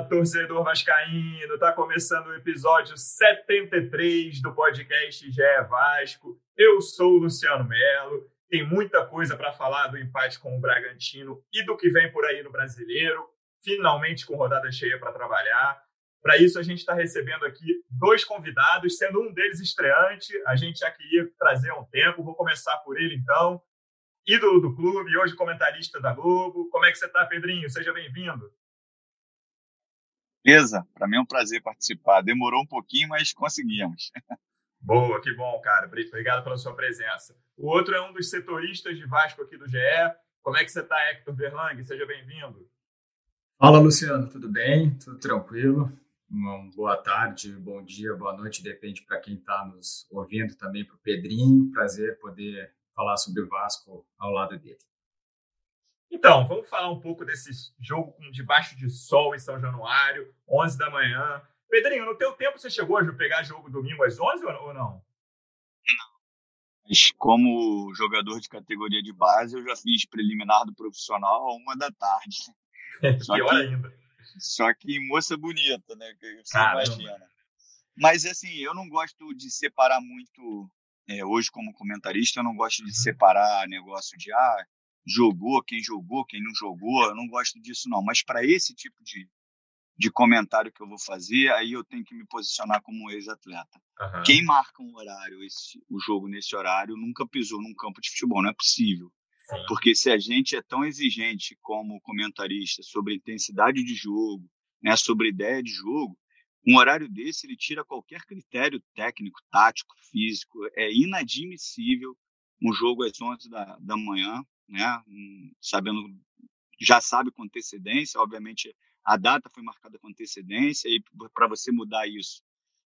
torcedor vascaíno! Tá começando o episódio 73 do podcast GE Vasco. Eu sou o Luciano Melo. Tem muita coisa para falar do empate com o Bragantino e do que vem por aí no Brasileiro. Finalmente com rodada cheia para trabalhar. Para isso, a gente está recebendo aqui dois convidados, sendo um deles estreante. A gente já queria trazer um tempo. Vou começar por ele, então. Ídolo do clube, hoje comentarista da Globo. Como é que você está, Pedrinho? Seja bem-vindo. Beleza, para mim é um prazer participar. Demorou um pouquinho, mas conseguimos. Boa, que bom, cara. Obrigado pela sua presença. O outro é um dos setoristas de Vasco aqui do GE. Como é que você está, Hector Verlang? Seja bem-vindo. Fala, Luciano. Tudo bem? Tudo tranquilo? Uma boa tarde, bom dia, boa noite, depende para quem está nos ouvindo também, para o Pedrinho. Prazer poder falar sobre o Vasco ao lado dele. Então, vamos falar um pouco desse jogo com debaixo de sol em São Januário, 11 da manhã. Pedrinho, no teu tempo você chegou a pegar jogo domingo às 11 ou não? Mas como jogador de categoria de base, eu já fiz preliminar do profissional a uma da tarde. Só Pior que, ainda. Só que moça bonita, né? Que você Caramba. imagina. Mas assim, eu não gosto de separar muito. É, hoje, como comentarista, eu não gosto de uhum. separar negócio de ah, jogou, quem jogou, quem não jogou. Eu não gosto disso, não. Mas para esse tipo de, de comentário que eu vou fazer, aí eu tenho que me posicionar como ex-atleta. Uhum. Quem marca um horário, esse, o jogo nesse horário, nunca pisou num campo de futebol. Não é possível. Sim. Porque se a gente é tão exigente como comentarista sobre intensidade de jogo, né, sobre ideia de jogo, um horário desse ele tira qualquer critério técnico, tático, físico. É inadmissível um jogo às 11 da, da manhã né? Sabendo, já sabe com antecedência, obviamente a data foi marcada com antecedência e para você mudar isso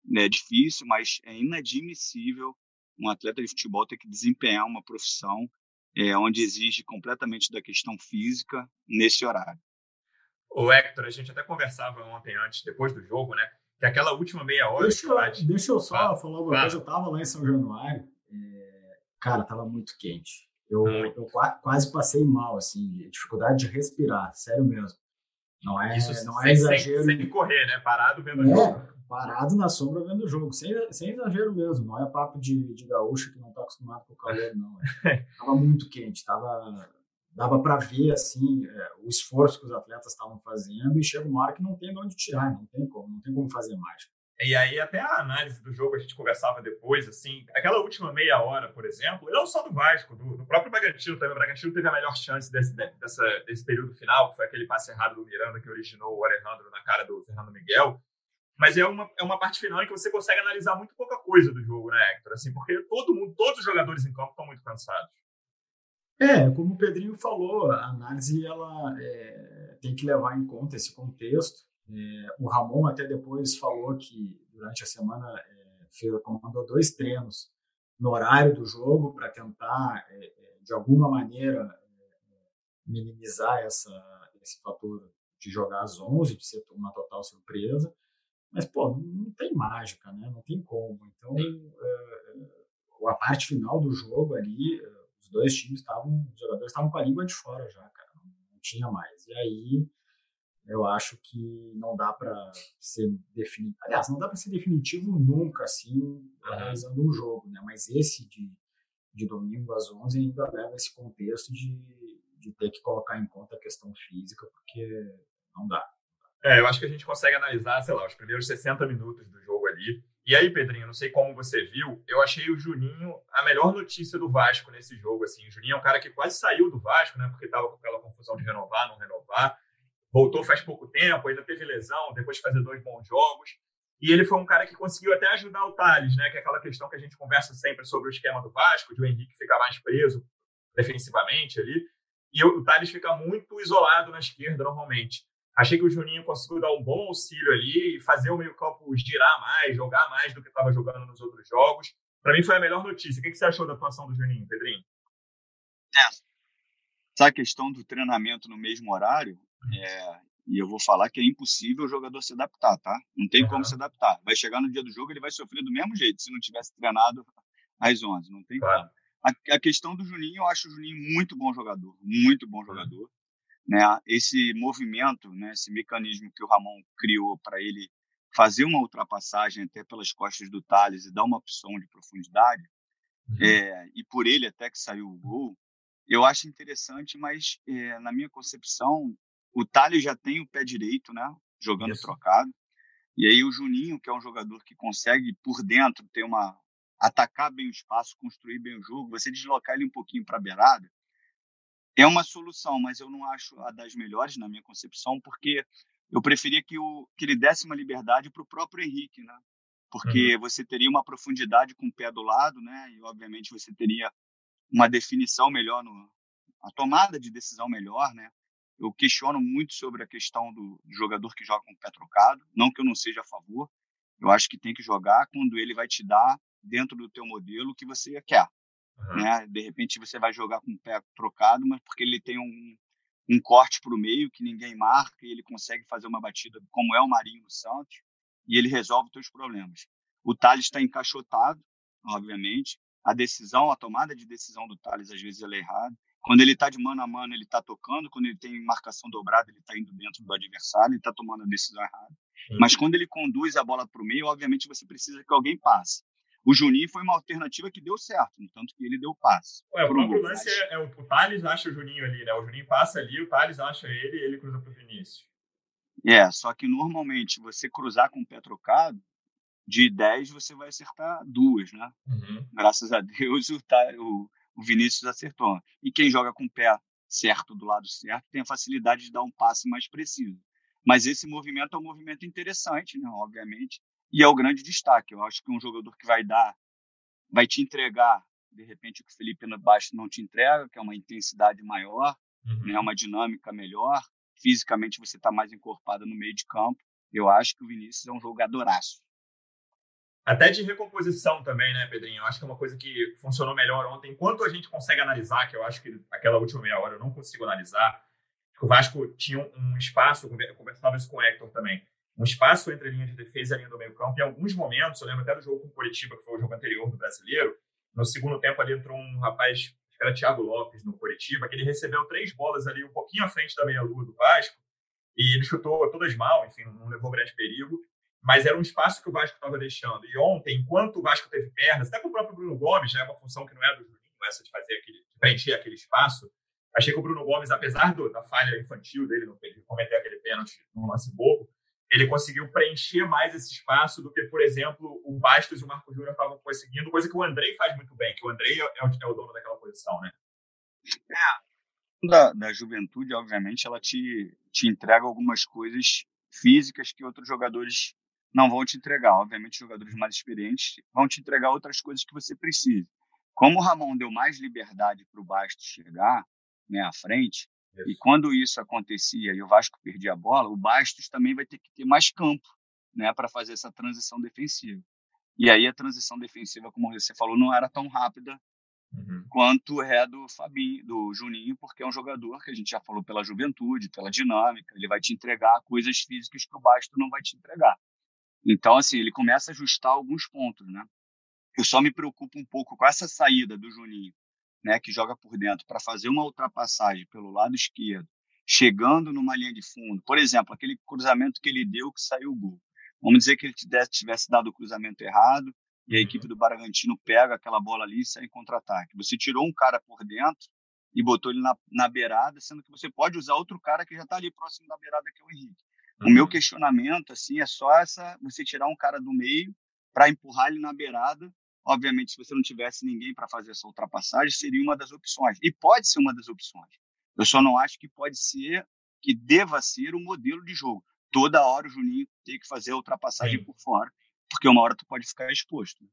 né, é difícil, mas é inadmissível um atleta de futebol ter que desempenhar uma profissão é, onde exige completamente da questão física nesse horário. O Hector, a gente até conversava ontem antes, depois do jogo, né? Que aquela última meia hora. Deixa, eu, deixa eu só ah, falar uma coisa. Eu tava lá em São Januário, é, cara, tava muito quente. Eu, eu quase passei mal, assim, dificuldade de respirar, sério mesmo. Não é, Isso não é exagero. Sem, sem correr, né? Parado vendo o é, jogo. Parado na sombra vendo o jogo, sem, sem exagero mesmo. Não é papo de, de gaúcho que não está acostumado com o calor, não. É. tava muito quente, tava, dava para ver assim é, o esforço que os atletas estavam fazendo e chega uma hora que não tem de onde tirar, não tem como, não tem como fazer mágica. E aí, até a análise do jogo, a gente conversava depois, assim, aquela última meia hora, por exemplo, não só do Vasco, do, do próprio Bragantino também. O Bragantino teve a melhor chance desse, dessa, desse período final, que foi aquele passe errado do Miranda que originou o Alejandro na cara do Fernando Miguel. Mas é uma, é uma parte final em que você consegue analisar muito pouca coisa do jogo, né, Hector? Assim, porque todo mundo, todos os jogadores em campo estão muito cansados. É, como o Pedrinho falou, a análise ela é, tem que levar em conta esse contexto. É, o Ramon até depois falou que durante a semana é, fez, comandou dois treinos no horário do jogo para tentar, é, é, de alguma maneira, é, minimizar essa, esse fator de jogar às 11, de ser uma total surpresa. Mas, pô, não tem mágica, né? Não tem como. Então, a parte final do jogo ali, os dois times estavam, os jogadores estavam com a língua de fora já, cara. Não, não tinha mais. E aí eu acho que não dá para ser definitivo. Aliás, não dá para ser definitivo nunca, assim, analisando um jogo, né? Mas esse de, de domingo às 11 ainda leva esse contexto de, de ter que colocar em conta a questão física, porque não dá. É, eu acho que a gente consegue analisar, sei lá, os primeiros 60 minutos do jogo ali. E aí, Pedrinho, não sei como você viu, eu achei o Juninho a melhor notícia do Vasco nesse jogo. Assim, o Juninho é um cara que quase saiu do Vasco, né? Porque estava com aquela confusão de renovar, não renovar voltou faz pouco tempo, ainda teve lesão, depois de fazer dois bons jogos. E ele foi um cara que conseguiu até ajudar o Thales, né? Que é aquela questão que a gente conversa sempre sobre o esquema do Vasco, de o Henrique ficar mais preso defensivamente ali. E o Thales fica muito isolado na esquerda normalmente. Achei que o Juninho conseguiu dar um bom auxílio ali e fazer o meio-campo girar mais, jogar mais do que estava jogando nos outros jogos. Para mim foi a melhor notícia. O que, você achou da atuação do Juninho, Pedrinho? É. Essa questão do treinamento no mesmo horário, é, e eu vou falar que é impossível o jogador se adaptar, tá? Não tem uhum. como se adaptar. Vai chegar no dia do jogo, ele vai sofrer do mesmo jeito, se não tivesse treinado às 11. Não tem claro. como. A, a, questão do Juninho, eu acho o Juninho muito bom jogador, muito bom jogador né, esse movimento, né, esse mecanismo que o Ramon criou para ele fazer uma ultrapassagem até pelas costas do Thales e dar uma opção de profundidade, uhum. é, e por ele até que saiu o gol, eu acho interessante, mas é, na minha concepção, o Thales já tem o pé direito, né, jogando Isso. trocado, e aí o Juninho, que é um jogador que consegue por dentro ter uma atacar bem o espaço, construir bem o jogo, você deslocar ele um pouquinho para a beirada, é uma solução, mas eu não acho a das melhores na minha concepção, porque eu preferia que, o, que ele desse uma liberdade para o próprio Henrique, né? Porque uhum. você teria uma profundidade com o pé do lado, né? E obviamente você teria uma definição melhor no a tomada de decisão melhor, né? Eu questiono muito sobre a questão do, do jogador que joga com o pé trocado, não que eu não seja a favor. Eu acho que tem que jogar quando ele vai te dar dentro do teu modelo o que você quer. Uhum. Né? De repente você vai jogar com o pé trocado, mas porque ele tem um, um corte para o meio que ninguém marca e ele consegue fazer uma batida como é o Marinho no Santos e ele resolve os seus problemas. O Thales está encaixotado, obviamente. A decisão, a tomada de decisão do Thales às vezes ela é errada. Quando ele está de mano a mano, ele está tocando. Quando ele tem marcação dobrada, ele está indo dentro do adversário, ele está tomando a decisão errada. Uhum. Mas quando ele conduz a bola para o meio, obviamente você precisa que alguém passe. O Juninho foi uma alternativa que deu certo, no tanto que ele deu passe. Ué, o próprio lance é, é, o, Thales acha o Juninho ali, né? O Juninho passa ali, o Thales acha ele e ele cruza para o Vinícius. É, só que normalmente você cruzar com o pé trocado, de 10 você vai acertar duas, né? Uhum. Graças a Deus o, o, o Vinícius acertou. E quem joga com o pé certo do lado certo tem a facilidade de dar um passe mais preciso. Mas esse movimento é um movimento interessante, né? Obviamente e é o grande destaque. Eu acho que um jogador que vai dar, vai te entregar, de repente, o que o Felipe Baixo não te entrega, que é uma intensidade maior, uhum. né, uma dinâmica melhor. Fisicamente você está mais encorpado no meio de campo. Eu acho que o Vinícius é um jogadoraço. Até de recomposição também, né, Pedrinho? Eu acho que é uma coisa que funcionou melhor ontem. Enquanto a gente consegue analisar, que eu acho que aquela última meia hora eu não consigo analisar, o Vasco tinha um espaço, eu conversava isso com o Hector também, um espaço entre a linha de defesa e a linha do meio campo. Em alguns momentos, eu lembro até do jogo com o Curitiba, que foi o jogo anterior do Brasileiro, no segundo tempo ali entrou um rapaz, que era Thiago Lopes, no Curitiba, que ele recebeu três bolas ali um pouquinho à frente da meia-lua do Vasco, e ele chutou todas mal, enfim, não levou grande perigo, mas era um espaço que o Vasco estava deixando. E ontem, enquanto o Vasco teve pernas, até com o próprio Bruno Gomes, já é uma função que não é do Juninho, essa de fazer aquele, de preencher aquele espaço, achei que o Bruno Gomes, apesar do, da falha infantil dele, no, ele cometer aquele pênalti no lance bobo, ele conseguiu preencher mais esse espaço do que, por exemplo, o Bastos e o Marco Júnior estavam conseguindo, coisa que o Andrei faz muito bem, que o Andrei é o, é o dono daquela posição, né? É. Da, da juventude, obviamente, ela te, te entrega algumas coisas físicas que outros jogadores não vão te entregar. Obviamente, jogadores mais experientes vão te entregar outras coisas que você precisa. Como o Ramon deu mais liberdade para o Bastos chegar né, à frente, isso. E quando isso acontecia e o Vasco perdia a bola, o Bastos também vai ter que ter mais campo né, para fazer essa transição defensiva. E aí a transição defensiva, como você falou, não era tão rápida uhum. quanto é do Fabinho, do Juninho, porque é um jogador que a gente já falou pela juventude, pela dinâmica, ele vai te entregar coisas físicas que o Bastos não vai te entregar. Então, assim, ele começa a ajustar alguns pontos, né? Eu só me preocupo um pouco com essa saída do Juninho né, que joga por dentro, para fazer uma ultrapassagem pelo lado esquerdo, chegando numa linha de fundo, por exemplo, aquele cruzamento que ele deu que saiu o gol. Vamos dizer que ele tivesse dado o cruzamento errado e a uhum. equipe do Bragantino pega aquela bola ali e sai em contra-ataque. Você tirou um cara por dentro e botou ele na, na beirada, sendo que você pode usar outro cara que já está ali próximo da beirada, que é o Henrique. O meu questionamento assim é só essa, você tirar um cara do meio para empurrar ele na beirada Obviamente, se você não tivesse ninguém para fazer essa ultrapassagem, seria uma das opções. E pode ser uma das opções. Eu só não acho que pode ser, que deva ser o modelo de jogo. Toda hora o Juninho tem que fazer a ultrapassagem Sim. por fora, porque uma hora tu pode ficar exposto.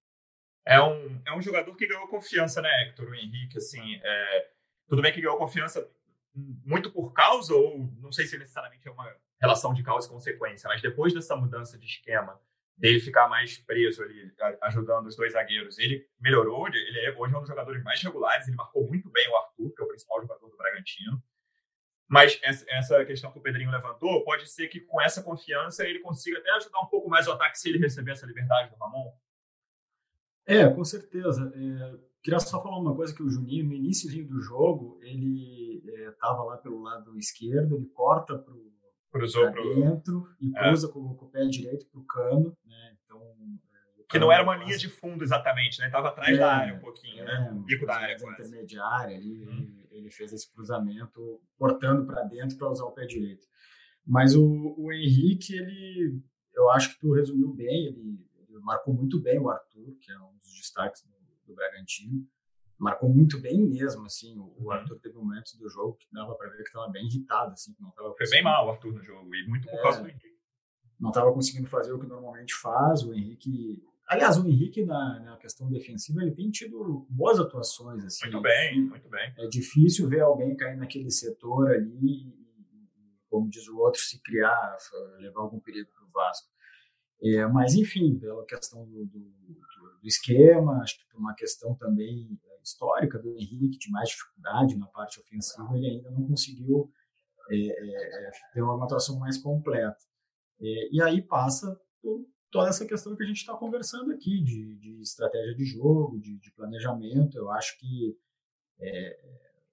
É um, é um jogador que ganhou confiança, né, Hector? O Henrique, assim, é, tudo bem que ganhou confiança muito por causa, ou não sei se necessariamente é uma relação de causa e consequência, mas depois dessa mudança de esquema, dele ficar mais preso ali, ajudando os dois zagueiros, ele melhorou, ele é, hoje é um dos jogadores mais regulares, ele marcou muito bem o Arthur, que é o principal jogador do Bragantino. Mas essa questão que o Pedrinho levantou, pode ser que com essa confiança ele consiga até ajudar um pouco mais o ataque se ele receber essa liberdade do Ramon. É, com certeza. É, queria só falar uma coisa que o Juninho, no início do jogo, ele estava é, lá pelo lado esquerdo, ele corta para Cruzou para dentro e é. cruza é. com, com, o pé direito para o cano, né? Então é, que não era uma linha de fundo exatamente, né? Estava atrás é, da área um pouquinho, né? O bico da área quase. intermediária ali, hum. ele, ele, fez esse cruzamento cortando para dentro para usar o pé direito. Mas o, o Henrique, ele, eu acho que tu resumiu bem, ele, ele marcou muito bem o Arthur, que é um dos destaques do, do Bragantino marcou muito bem mesmo, assim, o, uhum. Arthur teve momentos do jogo que dava para ver que estava bem irritado, assim, não tava Foi bem mal o Arthur no jogo, e muito por é, causa do Henrique. Não estava conseguindo fazer o que normalmente faz, o Henrique... Aliás, o Henrique, na, na questão defensiva, ele tem tido boas atuações, assim. Muito bem, muito bem. É difícil ver alguém cair naquele setor ali como diz o outro, se criar, levar algum perigo para o Vasco. É, mas, enfim, pela questão do, do, do, esquema, acho que por uma questão também histórica do Henrique, de mais dificuldade na parte ofensiva, ele ainda não conseguiu é, é, é ter uma atuação mais completa. É, e aí passa por toda essa questão que a gente está conversando aqui, de, de, estratégia de jogo, de, de, planejamento. Eu acho que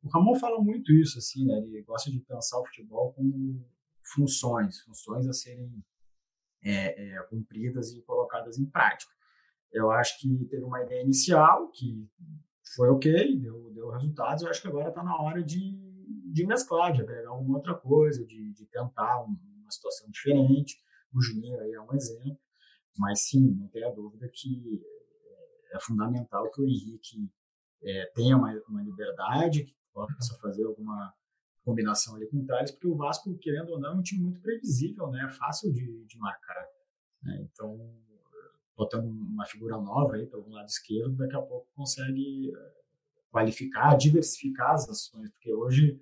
o Ramon fala muito isso, assim, né? ele gosta de pensar o futebol como funções, funções a serem é, é, cumpridas e colocadas em prática. Eu acho que teve uma ideia inicial que foi ok, deu, deu resultados. Eu acho que agora está na hora de, de mesclar, de agregar alguma outra coisa, de, de tentar uma situação diferente. O Juninho aí é um exemplo. Mas sim, não tenha dúvida que é, é fundamental que o Henrique é, tenha uma, uma liberdade, que possa fazer alguma combinação ali com o Thales, porque o Vasco, querendo ou não, é um time muito previsível, né? É fácil de, de marcar. Né? Então, botando uma figura nova aí para o lado esquerdo, daqui a pouco consegue eh, qualificar, diversificar as ações, porque hoje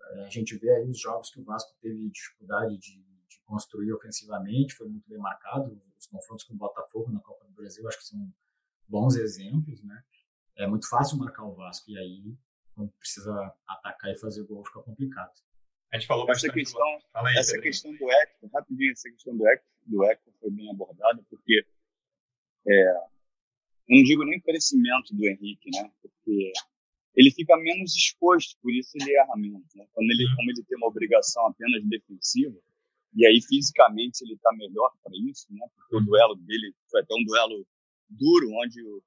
eh, a gente vê aí os jogos que o Vasco teve dificuldade de, de construir ofensivamente, foi muito bem marcado, os confrontos com o Botafogo na Copa do Brasil acho que são bons exemplos, né? É muito fácil marcar o Vasco e aí quando precisa atacar e fazer gol fica complicado. A gente falou essa questão, aí, essa questão do Hector, rapidinho, essa questão do Hector, do Hector foi bem abordada, porque é, não digo nem crescimento do Henrique, né? Porque ele fica menos exposto, por isso ele erra menos. Né? Quando ele, como ele tem uma obrigação apenas defensiva, e aí fisicamente ele está melhor para isso, né? Porque o duelo dele foi até um duelo duro, onde o,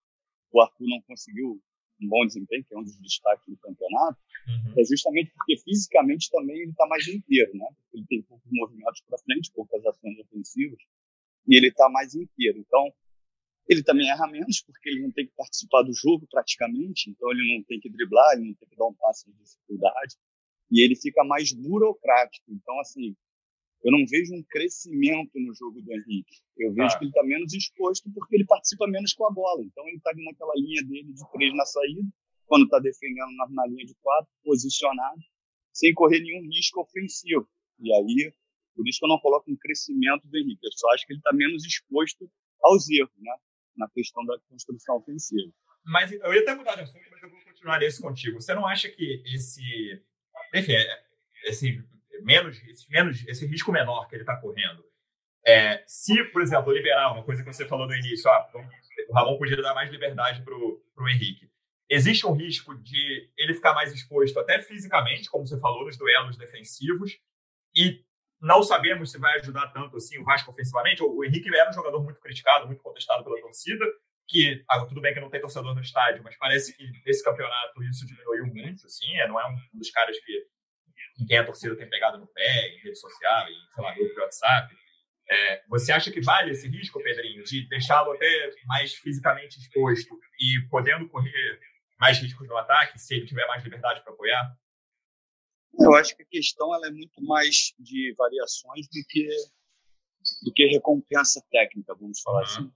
o Arthur não conseguiu um bom desempenho, que é um dos destaques do campeonato, uhum. é justamente porque fisicamente também ele está mais inteiro, né? Ele tem poucos movimentos para frente, poucas ações ofensivas, e ele está mais inteiro. Então, ele também erra menos, porque ele não tem que participar do jogo praticamente, então ele não tem que driblar, ele não tem que dar um passe de dificuldade, e ele fica mais burocrático. Então, assim, eu não vejo um crescimento no jogo do Henrique. Eu vejo ah. que ele está menos exposto porque ele participa menos com a bola. Então, ele está naquela linha dele de três na saída, quando está defendendo na, na linha de quatro, posicionado, sem correr nenhum risco ofensivo. E aí, por isso que eu não coloco um crescimento do Henrique. Eu só acho que ele está menos exposto aos erros, né? Na questão da construção ofensiva. Mas eu ia até mudar de assunto, mas eu vou continuar esse contigo. Você não acha que esse, enfim, é, esse menos, esse menos, esse risco menor que ele está correndo, é, se, por exemplo, liberar uma coisa que você falou no início, ah, o Ramon podia dar mais liberdade para o Henrique. Existe um risco de ele ficar mais exposto até fisicamente, como você falou, nos duelos defensivos, e não sabemos se vai ajudar tanto assim o Vasco ofensivamente. O Henrique era um jogador muito criticado, muito contestado pela torcida, que ah, tudo bem que não tem torcedor no estádio, mas parece que nesse campeonato isso diminuiu muito, assim, é, não é um dos caras que quem a torcida tem pegado no pé, em rede social, em, sei lá, grupo de WhatsApp. É, você acha que vale esse risco, Pedrinho, de deixá-lo até mais fisicamente exposto e podendo correr mais riscos no ataque, se ele tiver mais liberdade para apoiar? Eu acho que a questão ela é muito mais de variações do que do que recompensa técnica, vamos falar uhum. assim.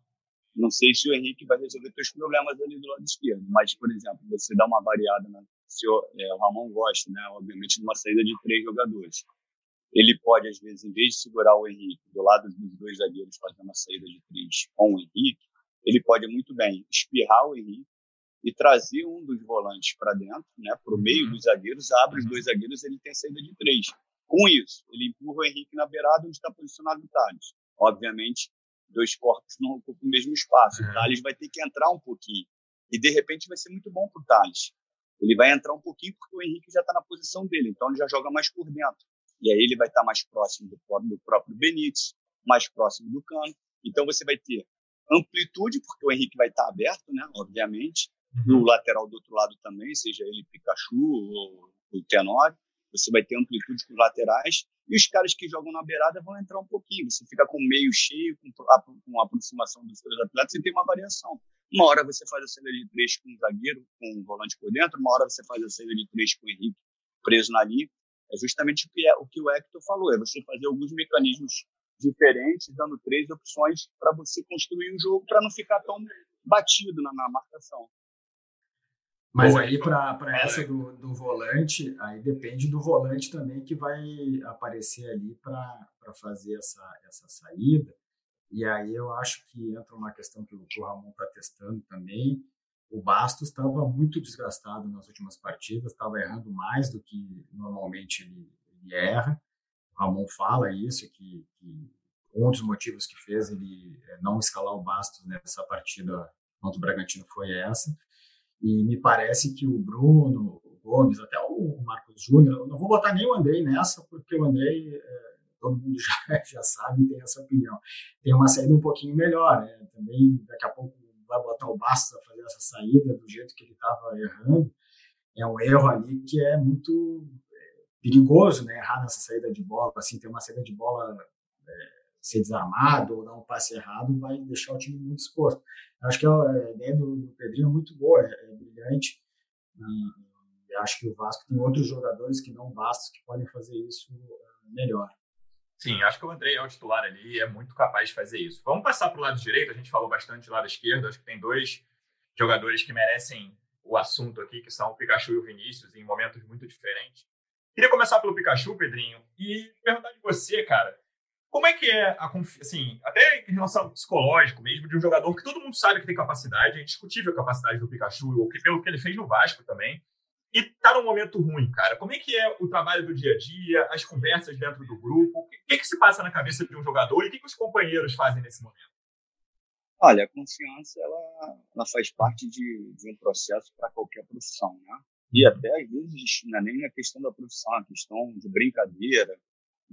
Não sei se o Henrique vai resolver seus problemas ali do lado esquerdo, mas, por exemplo, você dá uma variada, né? se o, é, o Ramon gosta, né? obviamente, de uma saída de três jogadores. ele pode, às vezes, em vez de segurar o Henrique do lado dos dois zagueiros fazendo a saída de três com o Henrique, ele pode muito bem espirrar o Henrique e trazer um dos volantes para dentro, né, para o meio dos zagueiros, abre os dois zagueiros ele tem saída de três. Com isso, ele empurra o Henrique na beirada onde está posicionado o Thales. Obviamente, dois corpos não ocupam o mesmo espaço. O é. Thales vai ter que entrar um pouquinho. E, de repente, vai ser muito bom para o Thales. Ele vai entrar um pouquinho porque o Henrique já está na posição dele, então ele já joga mais por dentro. E aí ele vai estar tá mais próximo do, do próprio Benítez, mais próximo do Cano. Então você vai ter amplitude, porque o Henrique vai estar tá aberto, né? Obviamente. Uhum. o lateral do outro lado também, seja ele Pikachu ou o Tenório você vai ter amplitude com os laterais, e os caras que jogam na beirada vão entrar um pouquinho. Você fica com o meio cheio, com, com a aproximação dos seus atletas, e tem uma variação. Uma hora você faz a saída de três com o zagueiro, com o volante por dentro, uma hora você faz a saída de três com o Henrique preso na linha. É justamente o que, é, o, que o Hector falou, é você fazer alguns mecanismos diferentes, dando três opções para você construir um jogo para não ficar tão batido na, na marcação. Mas aí, para essa do, do volante, aí depende do volante também que vai aparecer ali para fazer essa, essa saída. E aí eu acho que entra uma questão que o, que o Ramon está testando também. O Bastos estava muito desgastado nas últimas partidas, estava errando mais do que normalmente ele, ele erra. O Ramon fala isso, que, que um dos motivos que fez ele eh, não escalar o Bastos nessa partida contra o Bragantino foi essa. E me parece que o Bruno, o Gomes, até o Marcos Júnior, não vou botar nem o Andrei nessa, porque o Andrei, é, todo mundo já, já sabe, tem essa opinião. Tem uma saída um pouquinho melhor, né? Também daqui a pouco vai botar o Bastos a fazer essa saída do jeito que ele estava errando. É um erro ali que é muito é, perigoso, né? Errar nessa saída de bola, assim, ter uma saída de bola é, ser desarmado ou dar um passe errado vai deixar o time muito exposto. Eu acho que a ideia do, do Pedrinho é muito boa, é, é brilhante e, e, acho que o Vasco tem outros jogadores que não Bastos que podem fazer isso melhor. Sim, acho que o André é o titular ali e é muito capaz de fazer isso. Vamos passar para o lado direito, a gente falou bastante do lado esquerdo, acho que tem dois jogadores que merecem o assunto aqui, que são o Pikachu e o Vinícius, em momentos muito diferentes. Queria começar pelo Pikachu, Pedrinho, e perguntar de você, cara, como é que é a confiança, assim, até em relação ao psicológico mesmo, de um jogador que todo mundo sabe que tem capacidade, é indiscutível a capacidade do Pikachu, ou que, pelo que ele fez no Vasco também, e tá num momento ruim, cara. Como é que é o trabalho do dia a dia, as conversas dentro do grupo? O que, que se passa na cabeça de um jogador e o que, que os companheiros fazem nesse momento? Olha, a confiança ela, ela faz parte de, de um processo para qualquer profissão, né? E uhum. até às vezes não é nem a questão da profissão, a questão de brincadeira,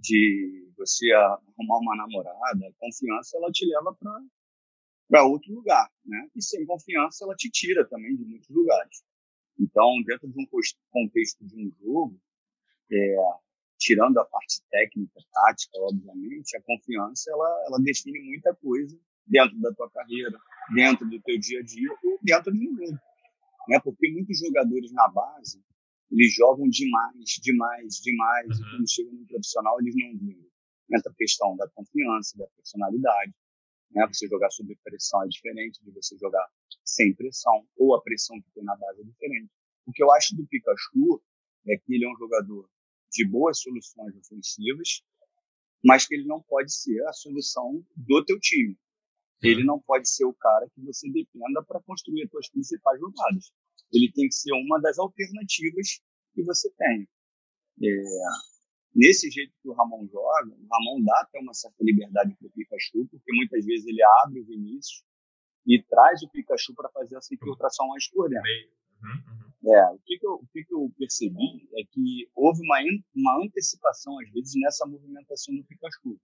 de você arrumar uma namorada, confiança ela te leva para para outro lugar, né? E sem confiança ela te tira também de muitos lugares. Então, dentro de um contexto de um jogo, é, tirando a parte técnica, tática, obviamente, a confiança ela, ela define muita coisa dentro da tua carreira, dentro do teu dia a dia e dentro do jogo, né? Porque muitos jogadores na base eles jogam demais, demais, demais, uhum. e quando chegam no profissional eles não vingam. Entra a questão da confiança, da personalidade. Né? Você jogar sob pressão é diferente de você jogar sem pressão, ou a pressão que tem na base é diferente. O que eu acho do Pikachu é que ele é um jogador de boas soluções ofensivas, mas que ele não pode ser a solução do teu time. Ele não pode ser o cara que você dependa para construir as suas principais jogadas ele tem que ser uma das alternativas que você tem. É, nesse jeito que o Ramon joga, o Ramon dá até uma certa liberdade para o Pikachu, porque muitas vezes ele abre o Vinícius e traz o Pikachu para fazer essa infiltração mais por dentro. Uhum, uhum. É, o, que, que, eu, o que, que eu percebi é que houve uma, uma antecipação, às vezes, nessa movimentação do Pikachu.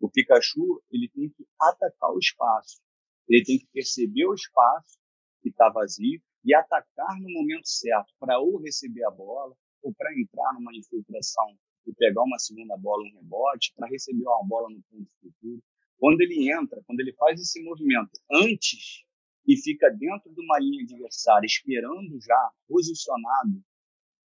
O Pikachu ele tem que atacar o espaço, ele tem que perceber o espaço que está vazio e atacar no momento certo para ou receber a bola ou para entrar numa infiltração e pegar uma segunda bola, um rebote, para receber uma bola no ponto futuro. Quando ele entra, quando ele faz esse movimento antes e fica dentro de uma linha adversária, esperando já, posicionado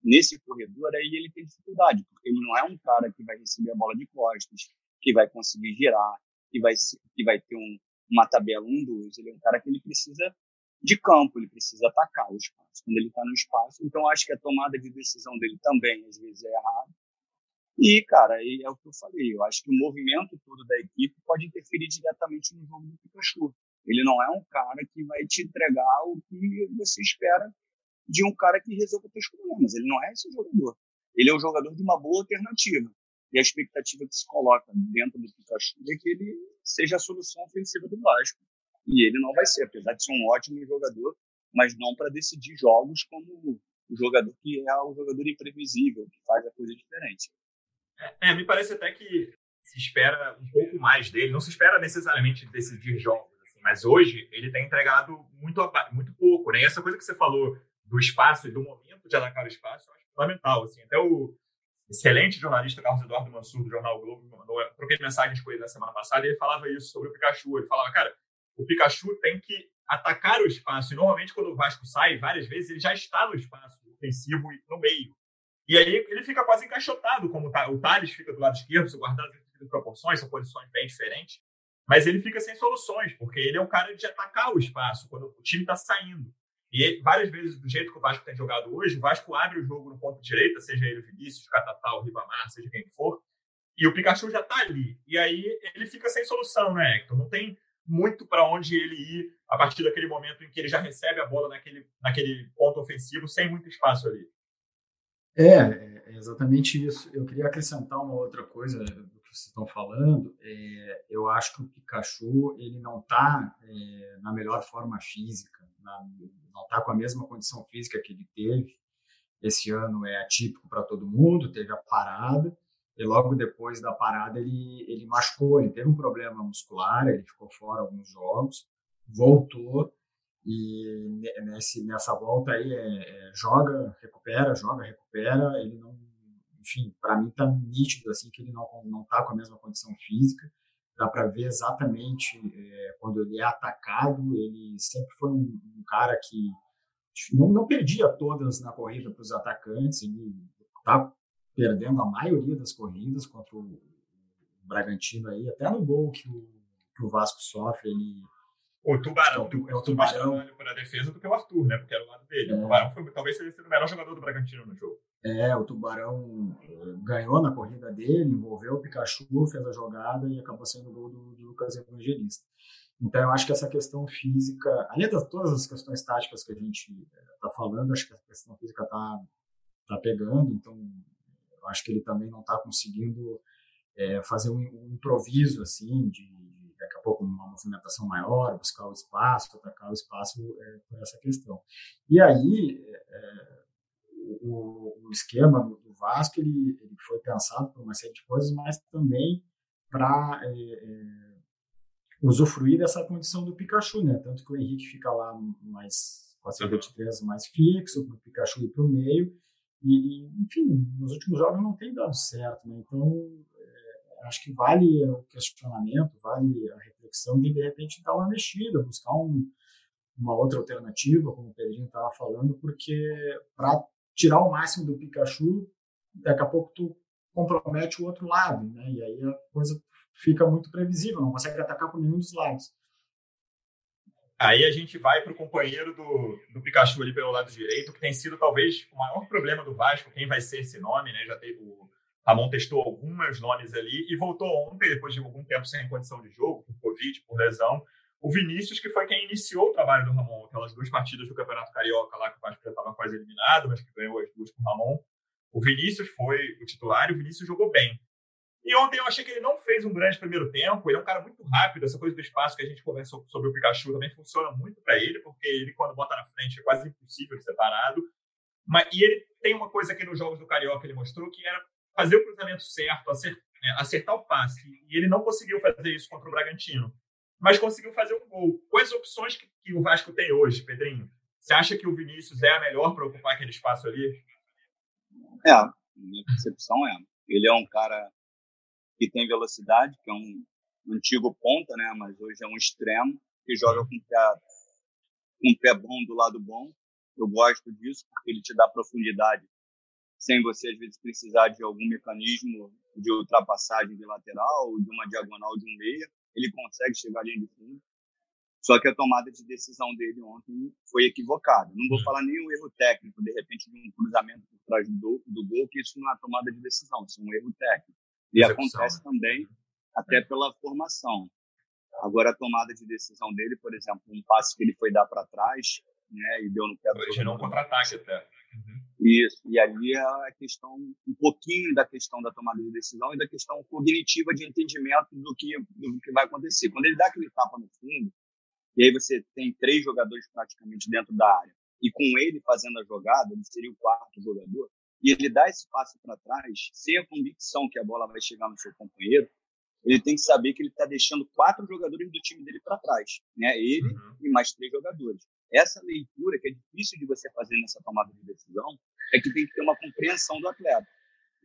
nesse corredor, aí ele tem dificuldade, porque ele não é um cara que vai receber a bola de costas, que vai conseguir girar, que vai, que vai ter um, uma tabela 1-2. Ele é um cara que ele precisa de campo, ele precisa atacar o espaço, quando ele está no espaço. Então, acho que a tomada de decisão dele também, às vezes, é errada. E, cara, é o que eu falei. Eu acho que o movimento todo da equipe pode interferir diretamente no jogo do Pikachu. Ele não é um cara que vai te entregar o que você espera de um cara que resolva seus problemas. Ele não é esse jogador. Ele é o jogador de uma boa alternativa. E a expectativa que se coloca dentro do Pikachu é que ele seja a solução ofensiva do Vasco. E ele não vai ser, apesar de ser um ótimo jogador, mas não para decidir jogos como o jogador que é o jogador imprevisível, que faz a coisa diferente. É, me parece até que se espera um pouco mais dele. Não se espera necessariamente decidir jogos, assim, mas hoje ele tem entregado muito, muito pouco. Né? E essa coisa que você falou do espaço e do momento de atacar o espaço, eu acho fundamental. Assim. Até o excelente jornalista Carlos Eduardo Mansur, do Jornal Globo, mandou, troquei mensagens com ele na semana passada e ele falava isso sobre o Pikachu. Ele falava, cara, o Pikachu tem que atacar o espaço. E normalmente, quando o Vasco sai, várias vezes, ele já está no espaço ofensivo no meio. E aí ele fica quase encaixotado, como o Thales fica do lado esquerdo, se guardado em proporções, são posições bem diferentes. Mas ele fica sem soluções, porque ele é um cara de atacar o espaço quando o time está saindo. E ele, várias vezes, do jeito que o Vasco tem jogado hoje, o Vasco abre o jogo no ponto direita, seja ele o Vinícius, Catatal, Ribamar, seja quem for, e o Pikachu já está ali. E aí ele fica sem solução, né, Hector? Não tem muito para onde ele ir a partir daquele momento em que ele já recebe a bola naquele, naquele ponto ofensivo, sem muito espaço ali. É, é exatamente isso. Eu queria acrescentar uma outra coisa do que vocês estão falando. É, eu acho que o Pikachu ele não está é, na melhor forma física, na, não está com a mesma condição física que ele teve. Esse ano é atípico para todo mundo, teve a parada e logo depois da parada ele, ele machucou, ele teve um problema muscular, ele ficou fora alguns jogos, voltou e nesse, nessa volta aí é, é, joga, recupera, joga, recupera, ele não, enfim, para mim tá nítido assim que ele não não tá com a mesma condição física, dá para ver exatamente é, quando ele é atacado, ele sempre foi um, um cara que não, não perdia todas na corrida para os atacantes, ele tá perdendo a maioria das corridas contra o Bragantino aí, até no gol que o, que o Vasco sofre, ele o Tubarão é o, Tubarão mais para a defesa do que o Arthur, né? Porque era o lado dele. É. O Tubarão foi, talvez tenha sido o melhor jogador do Bragantino no jogo. É, o Tubarão eh, ganhou na corrida dele, envolveu o Pikachu, fez a jogada e acabou sendo o gol do, do Lucas Evangelista. Então, eu acho que essa questão física, além de todas as questões táticas que a gente está eh, falando, acho que a questão física está tá pegando. Então, eu acho que ele também não está conseguindo é, fazer um, um, improviso assim de, de, daqui a pouco uma movimentação maior, buscar o espaço, atacar o espaço é, por essa questão. E aí é, o, o, esquema do, do Vasco ele, ele, foi pensado por uma série de coisas, mas também para é, é, usufruir dessa condição do Pikachu, né? Tanto que o Henrique fica lá mais com a C23 mais fixo, para o Pikachu ir para o meio e, enfim, nos últimos jogos não tem dado certo, né? Então, é, acho que vale o questionamento, vale a reflexão de, de repente, dar uma mexida, buscar um, uma outra alternativa, como o Pedrinho estava falando, porque para tirar o máximo do Pikachu, daqui a pouco tu compromete o outro lado, né? E aí a coisa fica muito previsível, não consegue atacar por nenhum dos lados. Aí a gente vai para o companheiro do, do Pikachu ali pelo lado direito, que tem sido talvez o maior problema do Vasco, quem vai ser esse nome, né? Já teve o Ramon testou alguns nomes ali e voltou ontem, depois de algum tempo sem condição de jogo, por Covid, por lesão. O Vinícius, que foi quem iniciou o trabalho do Ramon, aquelas duas partidas do Campeonato Carioca lá, que o Vasco já estava quase eliminado, mas que ganhou as duas com o Ramon. O Vinícius foi o titular e o Vinícius jogou bem. E ontem eu achei que ele não fez um grande primeiro tempo. Ele é um cara muito rápido. Essa coisa do espaço que a gente conversou sobre o Pikachu também funciona muito para ele, porque ele, quando bota na frente, é quase impossível de ser parado. Mas, e ele tem uma coisa que nos jogos do Carioca ele mostrou, que era fazer o cruzamento certo, acertar, né, acertar o passe. E ele não conseguiu fazer isso contra o Bragantino, mas conseguiu fazer um gol. Quais opções que, que o Vasco tem hoje, Pedrinho? Você acha que o Vinícius é a melhor para ocupar aquele espaço ali? É, minha percepção é. Ele é um cara que tem velocidade, que é um antigo ponta, né? Mas hoje é um extremo que joga com o pé, com o pé bom do lado bom. Eu gosto disso porque ele te dá profundidade sem você às vezes precisar de algum mecanismo de ultrapassagem de lateral, de uma diagonal de um meia, ele consegue chegar ali de fundo. Só que a tomada de decisão dele ontem foi equivocada. Não vou hum. falar nenhum erro técnico, de repente, de um cruzamento por trás do, do gol, que isso não é tomada de decisão, isso é um erro técnico. E Execução. acontece também até pela formação. Agora, a tomada de decisão dele, por exemplo, um passe que ele foi dar para trás, né, e deu no pé do Originou um contra-ataque até. Uhum. Isso, e ali é a questão, um pouquinho da questão da tomada de decisão e da questão cognitiva de entendimento do que, do que vai acontecer. Quando ele dá aquele tapa no fundo, e aí você tem três jogadores praticamente dentro da área, e com ele fazendo a jogada, ele seria o quarto jogador, e ele dá esse passo para trás, sem a convicção que a bola vai chegar no seu companheiro, ele tem que saber que ele está deixando quatro jogadores do time dele para trás, né? Ele uhum. e mais três jogadores. Essa leitura que é difícil de você fazer nessa tomada de decisão é que tem que ter uma compreensão do atleta.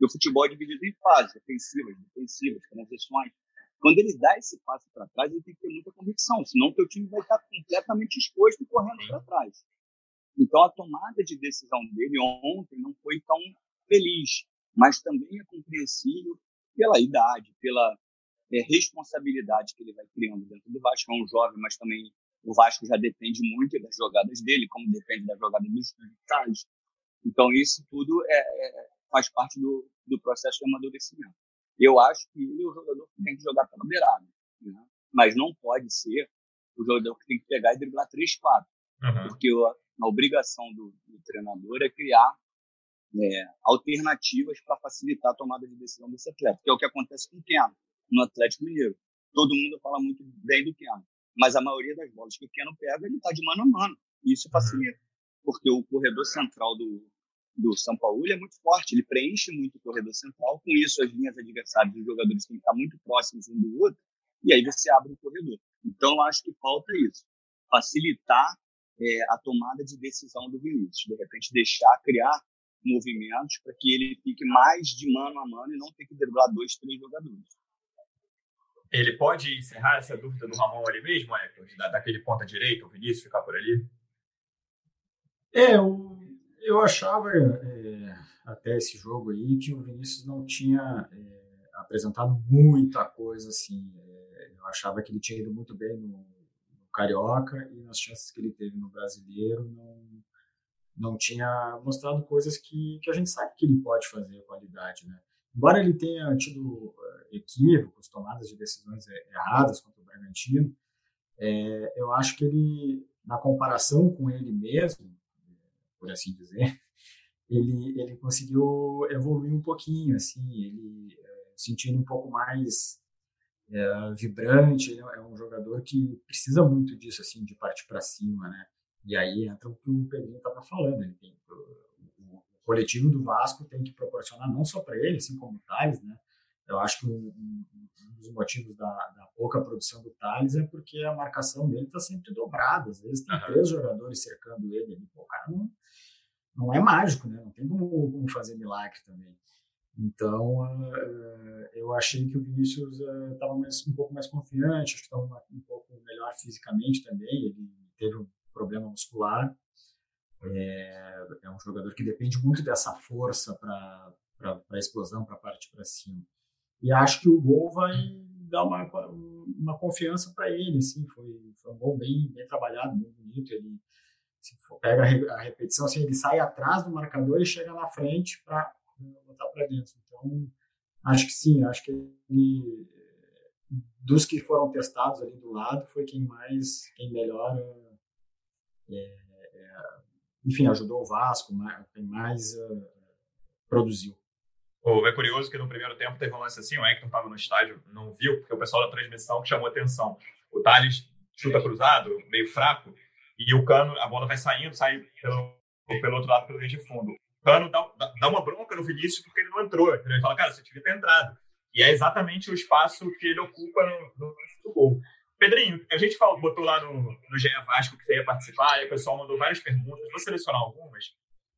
E o futebol é dividido em fases, ofensivas, defensivas, transições. Quando ele dá esse passo para trás, ele tem que ter muita convicção, senão o teu time vai estar completamente exposto e correndo para trás. Então a tomada de decisão dele ontem não foi tão feliz, mas também é compreensível pela idade, pela é, responsabilidade que ele vai criando dentro do Vasco. É um jovem, mas também o Vasco já depende muito das jogadas dele, como depende da jogada dos caras. Então, isso tudo é, é, faz parte do, do processo de amadurecimento. Eu acho que ele é o jogador que tem que jogar pela beirada, né? mas não pode ser o jogador que tem que pegar e driblar 3, 4. Uhum. Porque a, a obrigação do, do, treinador é criar é, alternativas para facilitar a tomada de decisão desse atleta, que é o que acontece com o Keno no Atlético Mineiro. Todo mundo fala muito bem do Keno, mas a maioria das bolas que o Keno pega, ele está de mano a mano. E isso facilita, porque o corredor central do, do São Paulo é muito forte, ele preenche muito o corredor central, com isso as linhas adversárias dos jogadores têm que estar muito próximos um do outro, e aí você abre o corredor. Então, eu acho que falta isso, facilitar é, a tomada de decisão do Vinícius, de repente deixar criar movimentos para que ele fique mais de mano a mano e não ter que driblar dois, três jogadores. Ele pode encerrar essa dúvida do Ramon ali mesmo, Hector, da, daquele ponta direita, o Vinícius ficar por ali? É, eu, eu achava é, até esse jogo aí que o Vinícius não tinha é, apresentado muita coisa assim. É, eu achava que ele tinha ido muito bem no, Carioca e nas chances que ele teve no Brasileiro não, não tinha mostrado coisas que, que a gente sabe que ele pode fazer, qualidade, né? embora ele tenha tido eh, equívocos, tomadas de decisões eh, erradas contra o Bragantino, é, eu acho que ele, na comparação com ele mesmo, por assim dizer, ele, ele conseguiu evoluir um pouquinho, assim, ele é, sentindo um pouco mais é, vibrante, ele é um jogador que precisa muito disso, assim, de partir para cima, né? E aí entra o que o Pedrinho estava falando, ele tem coletivo do Vasco tem que proporcionar não só para ele, assim como o Thales, né? Eu acho que um, um, um dos motivos da, da, pouca produção do Thales é porque a marcação dele está sempre dobrada. Às vezes tem uhum. três jogadores cercando ele. Ali. Pô, o cara não, não é mágico, né? Não tem como, como fazer milagre também. Então, uh, eu achei que o Vinícius estava uh, um pouco mais confiante, acho que estava um pouco melhor fisicamente também. Ele teve um problema muscular, é, é um jogador que depende muito dessa força para a explosão, para a parte para cima. E acho que o gol vai dar uma, uma confiança para ele. Assim, foi, foi um gol bem, bem trabalhado, bem bonito. Ele pega a repetição, assim, ele sai atrás do marcador e chega na frente para botar para dentro. Então, acho que sim, acho que ele, dos que foram testados ali do lado, foi quem mais, quem melhor é, enfim, ajudou o Vasco, quem mais uh, produziu. Oh, é curioso que no primeiro tempo teve um lance assim, o Hector estava no estádio, não viu, porque o pessoal da transmissão chamou atenção. O Thales chuta cruzado, meio fraco, e o Cano, a bola vai saindo, sai pelo, pelo outro lado, pelo meio de fundo. Cano dá, dá, uma bronca no Vinícius porque ele não entrou. Ele fala, cara, você que ter entrado. E é exatamente o espaço que ele ocupa no, no, no gol. Pedrinho, a gente falou, botou lá no, no GE Vasco que você ia participar, e o pessoal mandou várias perguntas, vou selecionar algumas.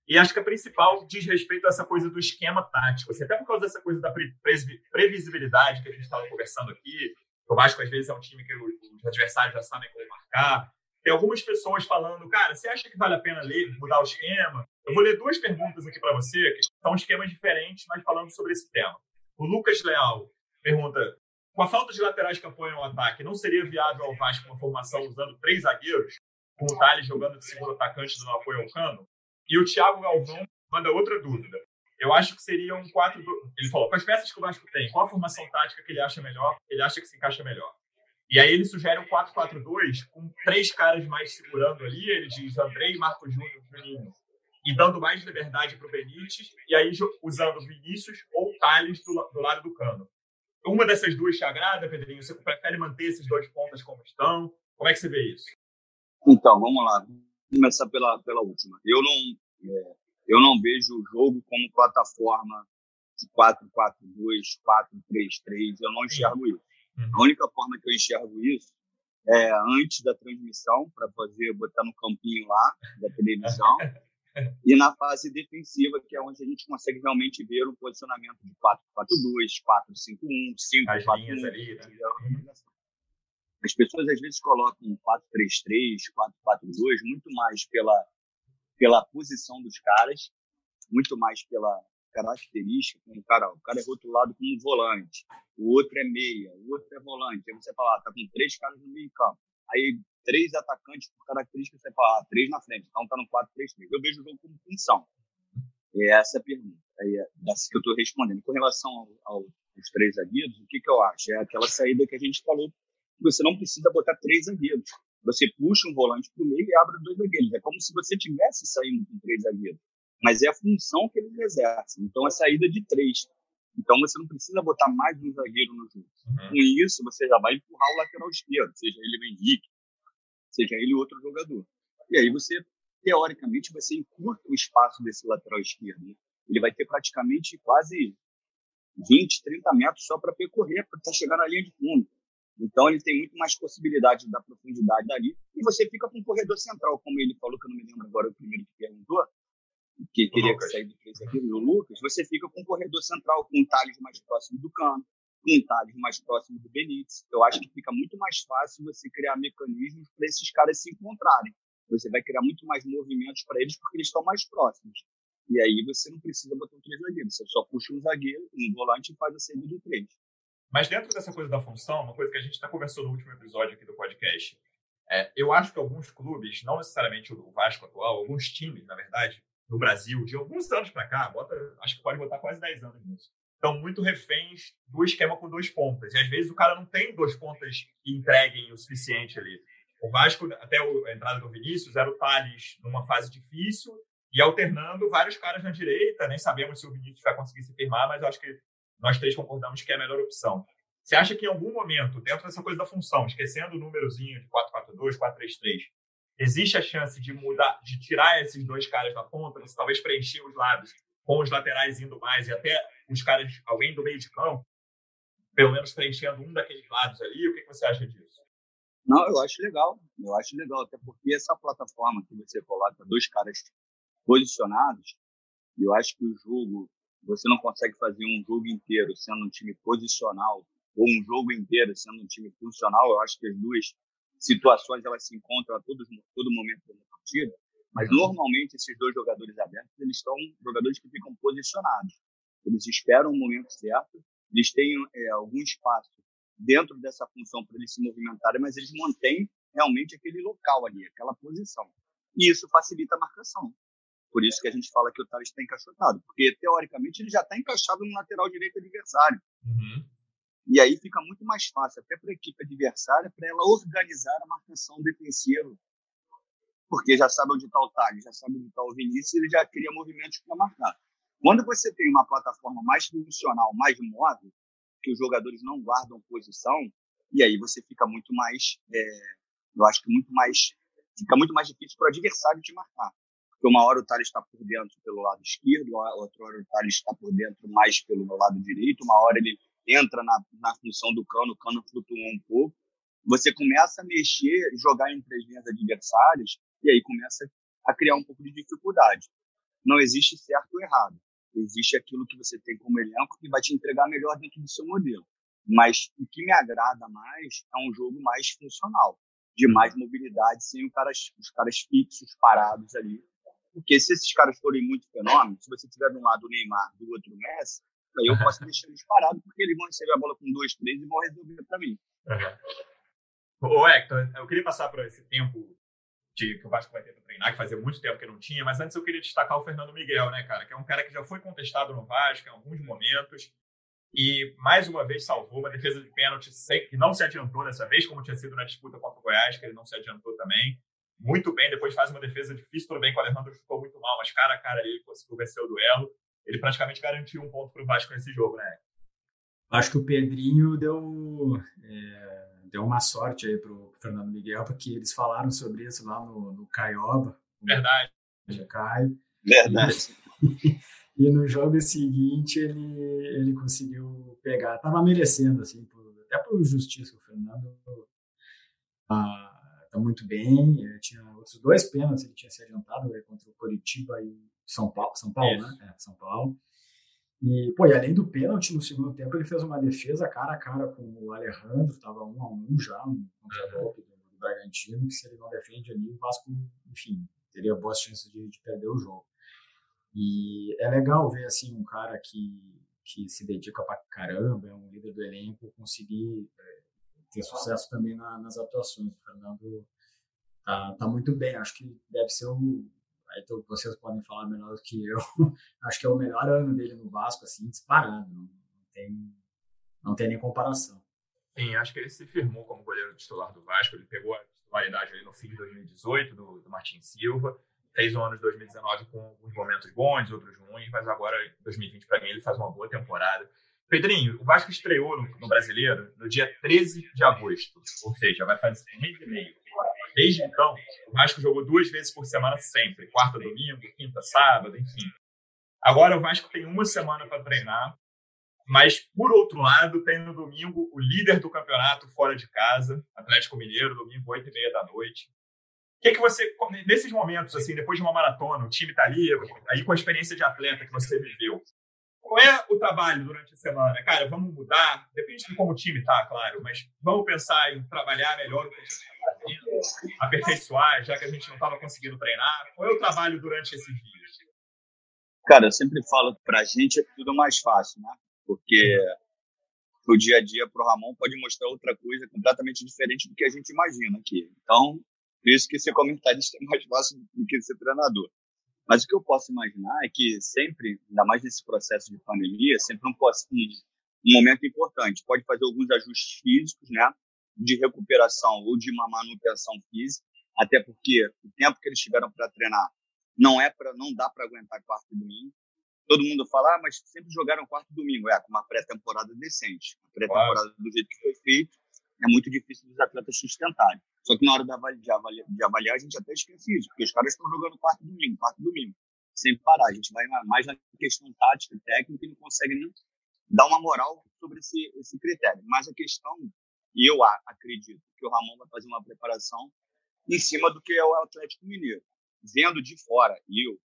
E acho que a principal diz respeito a essa coisa do esquema tático, assim, até por causa dessa coisa da pre previsibilidade que a gente estava conversando aqui. O Vasco, às vezes, é um time que os adversários já sabem como marcar. Tem algumas pessoas falando, cara, você acha que vale a pena ler, mudar o esquema? Eu vou ler duas perguntas aqui para você, que são esquemas diferentes, mas falando sobre esse tema. O Lucas Leal pergunta: Com a falta de laterais que apoiam o ataque, não seria viável ao Vasco uma formação usando três zagueiros, com o Thales jogando de segundo atacante no apoio ao cano? E o Thiago Galvão manda outra dúvida. Eu acho que seria um 4 Ele falou, com as peças que o Vasco tem, qual a formação tática que ele acha melhor? Ele acha que se encaixa melhor. E aí ele sugere um 4-4-2 com três caras mais segurando ali. Ele diz Andrei, Marco Júnior, Juninho. E dando mais liberdade para o Benítez. E aí usando Vinícius ou Thales do, do lado do cano. Uma dessas duas te agrada, Pedrinho? Você prefere manter esses dois pontas como estão? Como é que você vê isso? Então, vamos lá. Vou começar pela, pela última. Eu não, é, eu não vejo o jogo como plataforma de 4-4-2, 4-3-3. Eu não enxergo isso. Uhum. A única forma que eu enxergo isso é antes da transmissão, para fazer, botar no campinho lá da televisão. e na fase defensiva, que é onde a gente consegue realmente ver o posicionamento de 4-4-2, 4-5-1, 5-4-1. Ali, né? As pessoas às vezes colocam 4-3-3, 4-4-2, muito mais pela, pela posição dos caras, muito mais pela característica. Um cara, o cara é rotulado como volante, o outro é meia, o outro é volante. Aí você fala, ah, tá com três caras no meio campo. Aí três atacantes por característica, ah, três na frente, então tá no 4-3-3. Eu vejo o jogo como função. E essa é a pergunta. Aí é dessa que eu estou respondendo. Com relação ao, ao, aos três zagueiros, o que, que eu acho? É aquela saída que a gente falou você não precisa botar três zagueiros. Você puxa um volante para o meio e abre dois zagueiros. É como se você tivesse saindo com três zagueiros. Mas é a função que eles exercem. Então, é saída de três. Então, você não precisa botar mais um zagueiro no jogo. Uhum. Com isso, você já vai empurrar o lateral esquerdo, seja ele o Henrique, seja ele outro jogador. E aí você, teoricamente, você encurta o espaço desse lateral esquerdo. Né? Ele vai ter praticamente quase 20, 30 metros só para percorrer, para estar tá chegando na linha de fundo. Então ele tem muito mais possibilidade da profundidade dali. E você fica com um corredor central, como ele falou, que eu não me lembro agora, o primeiro que perguntou, que queria Lucas. sair do três aqui, o Lucas, você fica com um corredor central, com o Thales mais próximo do cano, com o Thales mais próximo do Benítez. Eu acho que fica muito mais fácil você criar mecanismos para esses caras se encontrarem. Você vai criar muito mais movimentos para eles porque eles estão mais próximos. E aí você não precisa botar um três zagueiros, você só puxa um zagueiro, um volante e faz a saída do três. Mas dentro dessa coisa da função, uma coisa que a gente está conversando no último episódio aqui do podcast, é, eu acho que alguns clubes, não necessariamente o Vasco atual, alguns times, na verdade, no Brasil, de alguns anos para cá, bota, acho que pode botar quase 10 anos nisso, estão muito reféns do esquema com dois pontas. E às vezes o cara não tem dois pontas que entreguem o suficiente ali. O Vasco, até a entrada do Vinícius, era o Thales numa fase difícil e alternando vários caras na direita. Nem sabemos se o Vinícius vai conseguir se firmar, mas eu acho que nós três concordamos que é a melhor opção. Você acha que em algum momento, dentro dessa coisa da função, esquecendo o númerozinho de 442, 433, existe a chance de mudar, de tirar esses dois caras da ponta, você talvez preencher os lados com os laterais indo mais e até os caras, alguém do meio de campo, pelo menos preenchendo um daqueles lados ali? O que você acha disso? Não, eu acho legal. Eu acho legal, até porque essa plataforma que você coloca dois caras posicionados, eu acho que o jogo você não consegue fazer um jogo inteiro sendo um time posicional ou um jogo inteiro sendo um time funcional. Eu acho que as duas situações elas se encontram a todo, todo momento da partida. Mas uhum. normalmente esses dois jogadores abertos eles são jogadores que ficam posicionados. Eles esperam o momento certo. Eles têm é, algum espaço dentro dessa função para eles se movimentarem, mas eles mantêm realmente aquele local ali, aquela posição. E isso facilita a marcação. Por isso que a gente fala que o Thales está encaixotado, porque teoricamente ele já está encaixado no lateral direito adversário. Uhum. E aí fica muito mais fácil, até para a equipe adversária, para ela organizar a marcação defensiva. Porque já sabe onde está o Thales, já sabe onde está o Vinícius, ele já cria movimentos para marcar. Quando você tem uma plataforma mais funcional, mais móvel, que os jogadores não guardam posição, e aí você fica muito mais, é, eu acho que muito mais, fica muito mais difícil para o adversário te marcar. Porque uma hora o Thales está por dentro pelo lado esquerdo, outra hora o Thales está por dentro mais pelo lado direito, uma hora ele entra na, na função do cano, o cano flutua um pouco. Você começa a mexer, jogar entre as linhas adversárias, e aí começa a criar um pouco de dificuldade. Não existe certo ou errado. Existe aquilo que você tem como elenco que vai te entregar melhor dentro do seu modelo. Mas o que me agrada mais é um jogo mais funcional, de mais mobilidade, sem caras, os caras fixos, parados ali, porque se esses caras forem muito fenômenos, se você tiver de um lado o Neymar, do outro o Messi, Eu posso deixar eles parados, porque eles vão receber a bola com dois, três e vão resolver para mim. Ô, Hector, eu queria passar por esse tempo de, que o Vasco vai ter para treinar, que fazia muito tempo que não tinha, mas antes eu queria destacar o Fernando Miguel, né, cara? Que é um cara que já foi contestado no Vasco em alguns momentos e mais uma vez salvou uma defesa de pênalti que não se adiantou dessa vez, como tinha sido na disputa contra o Goiás, que ele não se adiantou também. Muito bem, depois faz uma defesa difícil, tudo bem que o Alejandro ficou muito mal, mas cara a cara ele conseguiu vencer o duelo. Ele praticamente garantiu um ponto para o Vasco nesse jogo, né? Acho que o Pedrinho deu, é, deu uma sorte aí pro Fernando Miguel, porque eles falaram sobre isso lá no, no Caioba. Verdade. Caio. Verdade. E no jogo seguinte ele, ele conseguiu pegar. Tava merecendo, assim, por, até por justiça. O Fernando tá, tá muito bem. Ele tinha outros dois pênaltis, ele tinha se adiantado né, contra o Coritiba e São Paulo, São Paulo, né? É, São Paulo. E, pô, e além do pênalti, no segundo tempo, ele fez uma defesa cara a cara com o Alejandro, tava um a um já, um contra-golpe do, do Bragantino, que se ele não defende ali, o Vasco, enfim, teria boas chances de, de perder o jogo. E é legal ver assim um cara que, que se dedica pra caramba, é um líder do elenco, conseguir é, ter sucesso também na, nas atuações. O Fernando tá, tá muito bem, acho que deve ser o. Aí vocês podem falar melhor do que eu. acho que é o melhor ano dele no Vasco, assim, disparado. Não, não tem, não tem nem comparação. Sim, acho que ele se firmou como goleiro titular do Vasco. Ele pegou a titularidade ali no fim de 2018 do, do Martin Silva fez o ano de 2019 com alguns momentos bons, outros ruins, mas agora, 2020, para mim, ele faz uma boa temporada. Pedrinho, o Vasco estreou no, no, Brasileiro no dia 13 de agosto, ou seja, vai fazer um mês e meio. Desde então, o Vasco jogou duas vezes por semana sempre, quarta, domingo, quinta, sábado, enfim. Agora o Vasco tem uma semana para treinar, mas, por outro lado, tem no domingo o líder do campeonato fora de casa, Atlético Mineiro, domingo, 8 e meia da noite que, que você, nesses momentos, assim, depois de uma maratona, o time está ali, aí com a experiência de atleta que você viveu, qual é o trabalho durante a semana? Cara, vamos mudar, depende de como o time tá, claro, mas vamos pensar em trabalhar melhor o que a gente aperfeiçoar, já que a gente não estava conseguindo treinar. Qual é o trabalho durante esses dias? Cara, eu sempre falo pra gente é tudo mais fácil, né? Porque o dia a dia pro Ramon pode mostrar outra coisa completamente diferente do que a gente imagina aqui. Então, por isso que ser comentarista é mais fácil do que ser treinador. Mas o que eu posso imaginar é que sempre, ainda mais nesse processo de pandemia, sempre um, um momento importante. Pode fazer alguns ajustes físicos, né? De recuperação ou de uma manutenção física, até porque o tempo que eles tiveram para treinar não é para não dá para aguentar quarto e domingo. Todo mundo fala, ah, mas sempre jogaram quarto e domingo, é com uma pré-temporada decente, uma pré-temporada do jeito que foi feito, é muito difícil dos atletas sustentarem. Só que na hora de avaliar, de avaliar, a gente até esquece isso, porque os caras estão jogando quarto domingo, quarto domingo, sem parar. A gente vai mais na questão tática, técnica, e não consegue nem dar uma moral sobre esse, esse critério. Mas a questão, e eu acredito que o Ramon vai fazer uma preparação em cima do que é o Atlético Mineiro. Vendo de fora, e eu,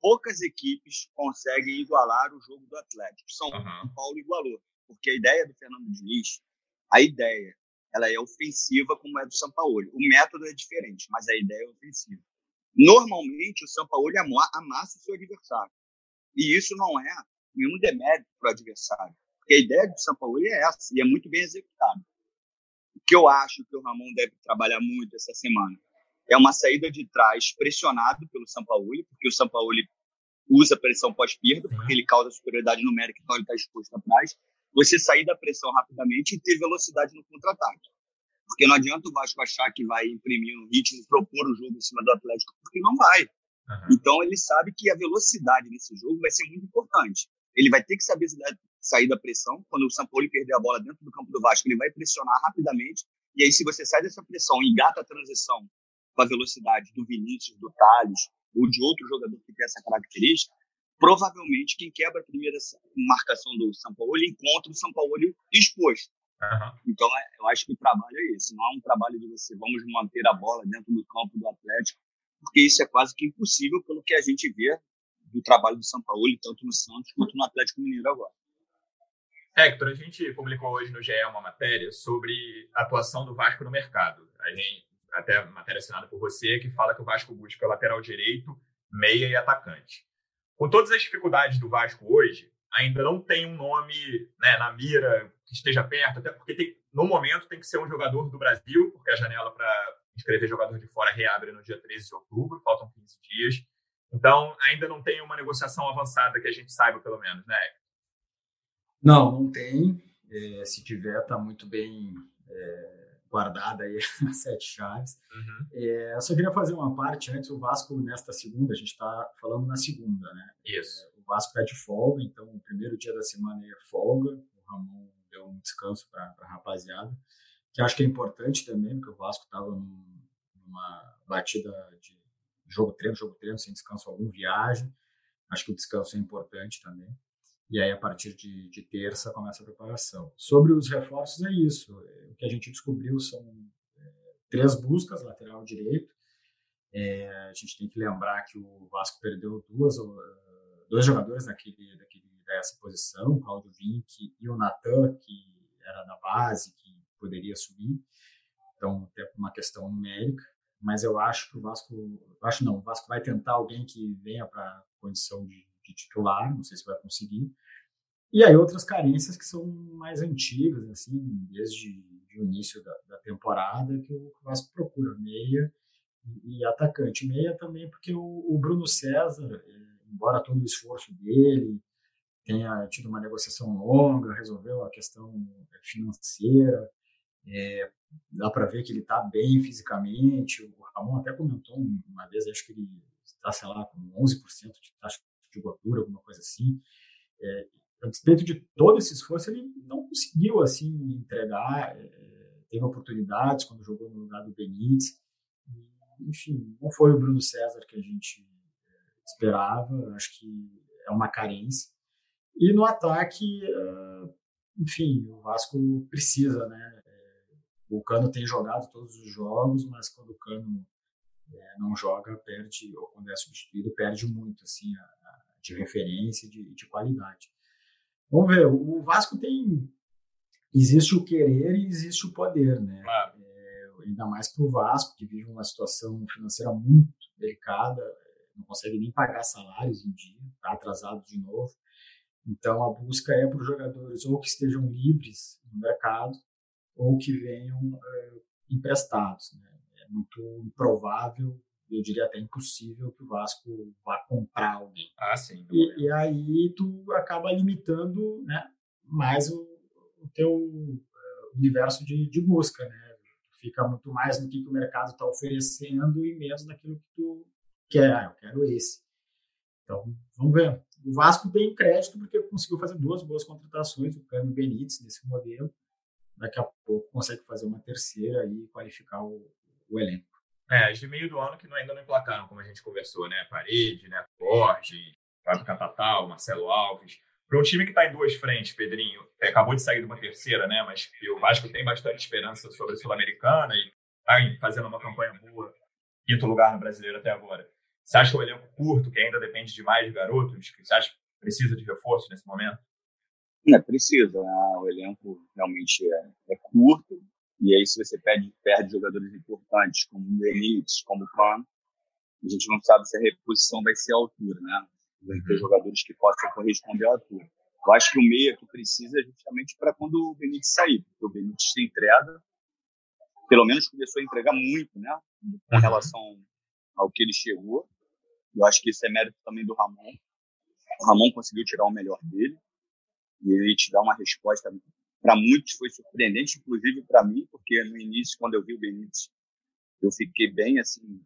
poucas equipes conseguem igualar o jogo do Atlético. São uhum. Paulo igualou, porque a ideia do Fernando Diniz a ideia ela é ofensiva como é do São Paulo. O método é diferente, mas a ideia é ofensiva. Normalmente, o São Paulo amassa o seu adversário. E isso não é nenhum demérito para o adversário. Porque a ideia do São Paulo é essa, e é muito bem executada. Que eu acho que o Ramon deve trabalhar muito essa semana é uma saída de trás pressionado pelo São Paulo, porque o São Paulo usa pressão pós-perda, porque ele causa superioridade numérica, então ele está exposto atrás você sair da pressão rapidamente e ter velocidade no contra-ataque. Porque não adianta o Vasco achar que vai imprimir um ritmo, propor o jogo em cima do Atlético, porque não vai. Uhum. Então ele sabe que a velocidade nesse jogo vai ser muito importante. Ele vai ter que saber sair da pressão. Quando o São Paulo perder a bola dentro do campo do Vasco, ele vai pressionar rapidamente. E aí, se você sai dessa pressão e engata a transição com a velocidade do Vinícius, do Thales ou de outro jogador que tem essa característica, provavelmente quem quebra a primeira marcação do São Paulo encontra o São Paulo exposto. Uhum. Então, é, eu acho que o trabalho é esse. Não é um trabalho de você vamos manter a bola dentro do campo do Atlético, porque isso é quase que impossível pelo que a gente vê do trabalho do São Paulo, tanto no Santos quanto no Atlético Mineiro agora. Hector, a gente publicou hoje no GE uma matéria sobre a atuação do Vasco no mercado. A gente, até matéria assinada por você, que fala que o Vasco busca lateral direito, meia e atacante. Com todas as dificuldades do Vasco hoje, ainda não tem um nome né, na mira que esteja perto, até porque tem, no momento tem que ser um jogador do Brasil, porque a janela para inscrever jogador de fora reabre no dia 13 de outubro, faltam 15 dias. Então, ainda não tem uma negociação avançada que a gente saiba, pelo menos, né? Não, não tem. É, se tiver, está muito bem é, guardada aí as sete chaves. Uhum. É, eu só queria fazer uma parte antes. O Vasco, nesta segunda, a gente está falando na segunda, né? Isso. É, o Vasco está de folga, então o primeiro dia da semana é folga. O Ramon deu um descanso para a rapaziada, que acho que é importante também, porque o Vasco estava numa batida de jogo-treino, jogo-treino, sem descanso algum, viagem. Acho que o descanso é importante também. E aí, a partir de, de terça, começa a preparação. Sobre os reforços, é isso. O que a gente descobriu são é, três buscas, lateral direito. É, a gente tem que lembrar que o Vasco perdeu duas, dois jogadores naquele, daquele, dessa posição, o Claudio Vinck e o Natan, que era da base, que poderia subir. Então, tem uma questão numérica mas eu acho que o Vasco, acho não, o Vasco vai tentar alguém que venha para condição de, de, titular, não sei se vai conseguir. E aí outras carências que são mais antigas, assim, desde o início da, da temporada, que o Vasco procura, meia e, atacante. Meia também porque o, o Bruno César, é, embora todo o esforço dele, tenha tido uma negociação longa, resolveu a questão financeira, é, dá para ver que ele está bem fisicamente. O Ramon até comentou uma vez, acho que ele está, sei lá, com 11% de taxa de gordura, alguma coisa assim. É, a despeito de todo esse esforço, ele não conseguiu assim entregar. É, teve oportunidades quando jogou no lugar do Benítez. Enfim, não foi o Bruno César que a gente é, esperava. Acho que é uma carência. E no ataque, ah, enfim, o Vasco precisa, né? O Cano tem jogado todos os jogos, mas quando o Cano é, não joga, perde, ou quando é substituído, perde muito, assim, a, de referência, de, de qualidade. Vamos ver, o Vasco tem. Existe o querer e existe o poder, né? Claro. É, ainda mais para o Vasco, que vive uma situação financeira muito delicada, não consegue nem pagar salários em dia, está atrasado de novo. Então a busca é para os jogadores ou que estejam livres no mercado ou que venham é, emprestados. Né? É muito improvável, eu diria até impossível, que o Vasco vá comprar alguém. Ah, sim. E, e, aí tu acaba limitando né, mais o, o teu uh, universo de, de busca. Né? Tu fica muito mais no que, que o mercado está oferecendo e menos naquilo que tu quer. Ah, eu quero esse. Então, vamos ver. O Vasco tem crédito porque conseguiu fazer duas boas contratações, o Cano Benítez, nesse modelo daqui a pouco consegue fazer uma terceira e qualificar o, o elenco. É, as de meio do ano que ainda não emplacaram, como a gente conversou, né? Parede, né? Borges, Fábio Catatal, Marcelo Alves. Para um time que está em duas frentes, Pedrinho, acabou de sair de uma terceira, né? Mas o Vasco tem bastante esperança sobre a Sul-Americana e está fazendo uma campanha boa, quinto lugar no brasileiro até agora. Você acha que o elenco curto, que ainda depende de mais garotos, que você acha que precisa de reforço nesse momento? É, precisa. Né? O elenco realmente é, é, curto. E aí, se você perde, perde jogadores importantes, como o Benítez, como o Kron, a gente não sabe se a reposição vai ser a altura, né? Vai ter uhum. jogadores que possam corresponder à altura. Eu acho que o meia que precisa é justamente para quando o Benítez sair, porque o Benítez se entrega, pelo menos começou a entregar muito, né? Com uhum. relação ao que ele chegou. Eu acho que isso é mérito também do Ramon. O Ramon conseguiu tirar o melhor dele e ele te dá uma resposta para muitos foi surpreendente, inclusive para mim, porque no início, quando eu vi o Benítez, eu fiquei bem assim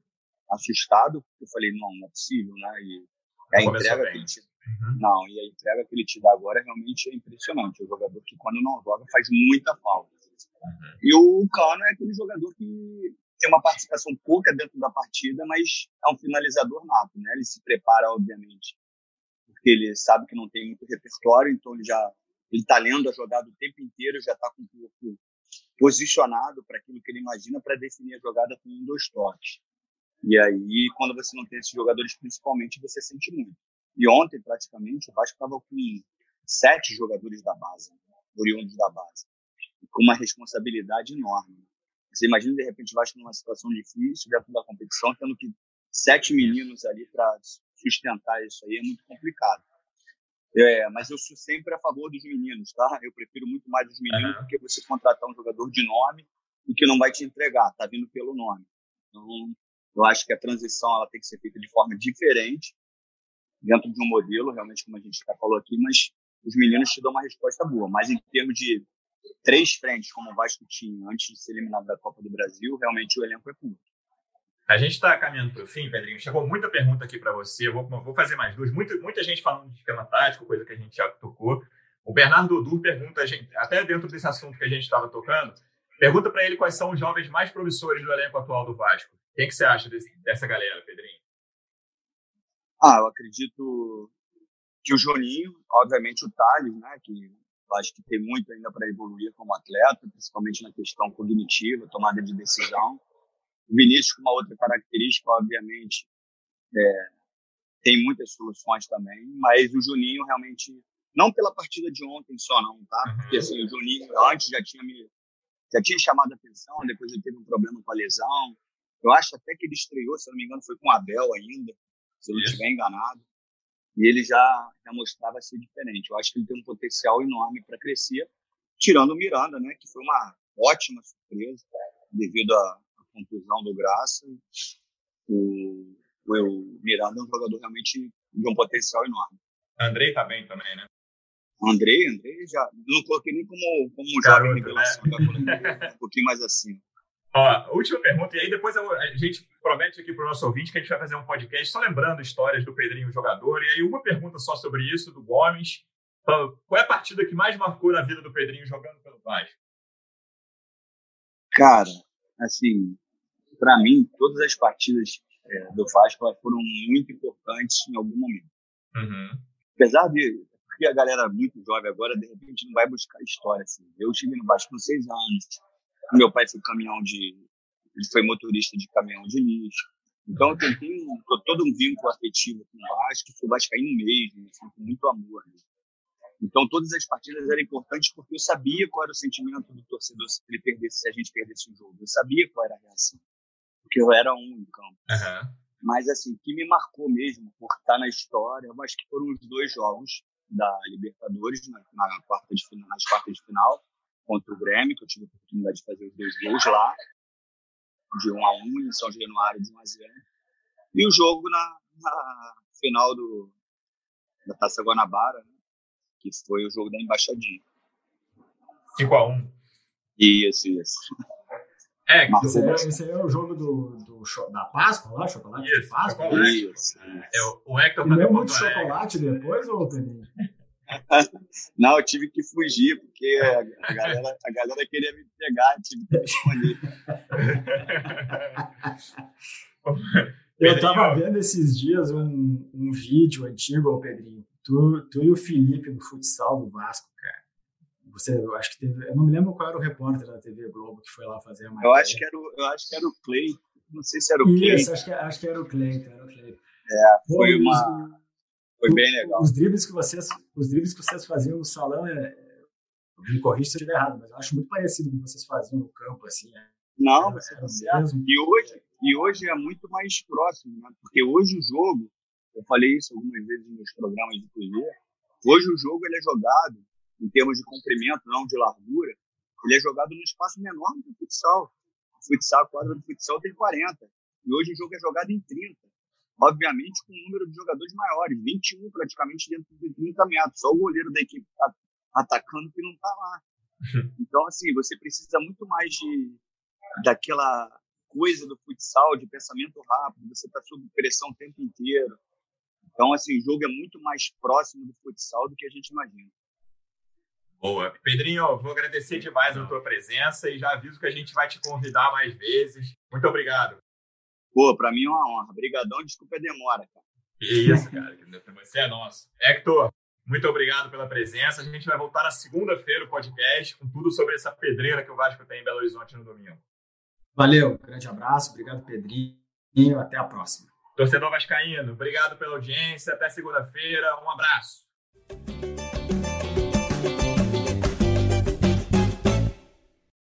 assustado, porque eu falei não, não é possível, né? E a entrega que ele te... uhum. não, e a entrega que ele te dá agora realmente é impressionante. É um jogador que quando não joga faz muita falta. Uhum. E o Cano é aquele jogador que tem uma participação pouca dentro da partida, mas é um finalizador nato, né? Ele se prepara, obviamente, porque ele sabe que não tem muito repertório, então ele já ele está lendo a jogada o tempo inteiro, já está com o corpo posicionado para aquilo que ele imagina para definir a jogada com um, dois toques. E aí, quando você não tem esses jogadores, principalmente, você sente muito. E ontem, praticamente, o Vasco estava com sete jogadores da base, oriundos da base, com uma responsabilidade enorme. Você imagina, de repente, o Vasco numa situação difícil, dentro da competição, tendo que sete meninos ali para sustentar isso aí é muito complicado. É, mas eu sou sempre a favor dos meninos, tá? Eu prefiro muito mais os meninos uhum. do que você contratar um jogador de nome e que não vai te entregar, tá vindo pelo nome. Então, eu acho que a transição ela tem que ser feita de forma diferente, dentro de um modelo, realmente, como a gente já falou aqui, mas os meninos te dão uma resposta boa. Mas em termos de três frentes, como o Vasco tinha antes de ser eliminado da Copa do Brasil, realmente o elenco é curto. A gente está caminhando para o fim, Pedrinho. Chegou muita pergunta aqui para você. Eu vou, vou, fazer mais duas. Muita, muita gente falando de esquema tático, coisa que a gente já tocou. O Bernardo Dudu pergunta, gente, até dentro desse assunto que a gente estava tocando, pergunta para ele quais são os jovens mais promissores do elenco atual do Vasco. Quem que você acha desse, dessa galera, Pedrinho? Ah, eu acredito que o Joninho, obviamente o Thales, né, que acho que tem muito ainda para evoluir como atleta, principalmente na questão cognitiva, tomada de decisão. O Vinícius, com uma outra característica, obviamente, é, tem muitas soluções também, mas o Juninho realmente, não pela partida de ontem só, não, tá? Uhum. Porque assim, o Juninho antes já tinha me já tinha chamado a atenção, depois ele teve um problema com a lesão. Eu acho até que ele estreou, se não me engano, foi com o Abel ainda, se eu não estiver enganado. E ele já, já mostrava ser diferente. Eu acho que ele tem um potencial enorme para crescer, tirando o Miranda, né, que foi uma ótima surpresa devido a, contusão do Graça. O, o Miranda é um jogador realmente de um potencial enorme. Andrei tá bem também, né? Andrei, Andrei já. Não coloquei nem como, como um jovem revelação, né? um pouquinho mais assim. Ó, última pergunta, e aí depois a gente promete aqui para o nosso ouvinte que a gente vai fazer um podcast só lembrando histórias do Pedrinho jogador. E aí, uma pergunta só sobre isso, do Gomes. Qual é a partida que mais marcou na vida do Pedrinho jogando pelo Vasco? Cara, assim, para mim, todas as partidas é, do Vasco foram muito importantes em algum momento. Uhum. Apesar de porque a galera muito jovem agora, de repente, não vai buscar história. Assim. Eu cheguei no Vasco com seis anos. Meu pai foi caminhão de. Ele foi motorista de caminhão de lixo. Então, eu tenho todo um vínculo afetivo com o Vasco, fui vascaíno mesmo, assim, com muito amor. Né? Então, todas as partidas eram importantes porque eu sabia qual era o sentimento do torcedor se ele perdesse, se a gente perdesse o jogo. Eu sabia qual era a reação porque eu era um em campo. Uhum. Mas, assim, que me marcou mesmo por estar na história, eu acho que foram os dois jogos da Libertadores, na, na quarta de, nas quartas de final, contra o Grêmio, que eu tive a oportunidade de fazer os dois gols lá, de 1 a 1 em São Januário, de 1 a 0 E o jogo na, na final do, da Taça Guanabara, né, que foi o jogo da Embaixadinha. 5 a 1 Isso, isso. É, esse, é, esse é o jogo do, do, da Páscoa lá, chocolate isso, de Páscoa. Chocolate. Isso. É, o Hector Comeu tá muito chocolate depois, ou Peninho? Não, eu tive que fugir, porque a galera, a galera queria me pegar, tive que escolher. eu estava vendo esses dias um, um vídeo antigo, Pedrinho, tu, tu e o Felipe no futsal do Vasco, cara. Você, eu acho que teve, eu não me lembro qual era o repórter da TV Globo que foi lá fazer a matéria. Eu acho que era o, eu acho que era o Clay, não sei se era o Clay. Isso, acho que, acho que era o Clay, era o Clay. É, foi uma foi bem legal. Os dribles que vocês, os dribles que vocês faziam no salão é, me corrija se eu estiver errado, mas eu acho muito parecido com o que vocês faziam no campo assim. É, não, você tá certo. E hoje, e hoje é muito mais próximo, né? Porque hoje o jogo, eu falei isso algumas vezes nos programas de TV, hoje o jogo ele é jogado em termos de comprimento, não de largura, ele é jogado num espaço menor do que o futsal. O futsal, a quadra do futsal tem 40. E hoje o jogo é jogado em 30. Obviamente com um número de jogadores maiores, 21 praticamente dentro de 30 metros. Só o goleiro da equipe está atacando que não está lá. Então, assim, você precisa muito mais de daquela coisa do futsal, de pensamento rápido, você está sob pressão o tempo inteiro. Então, assim, o jogo é muito mais próximo do futsal do que a gente imagina. Boa. Pedrinho, vou agradecer demais a tua presença e já aviso que a gente vai te convidar mais vezes. Muito obrigado. Pô, para mim é uma honra. Obrigadão, desculpa a demora, cara. Que isso, cara. Você é nosso. Hector, muito obrigado pela presença. A gente vai voltar na segunda-feira o podcast com tudo sobre essa pedreira que o Vasco tem em Belo Horizonte no domingo. Valeu, grande abraço. Obrigado, Pedrinho. Até a próxima. Torcedor Vascaíno, obrigado pela audiência. Até segunda-feira. Um abraço.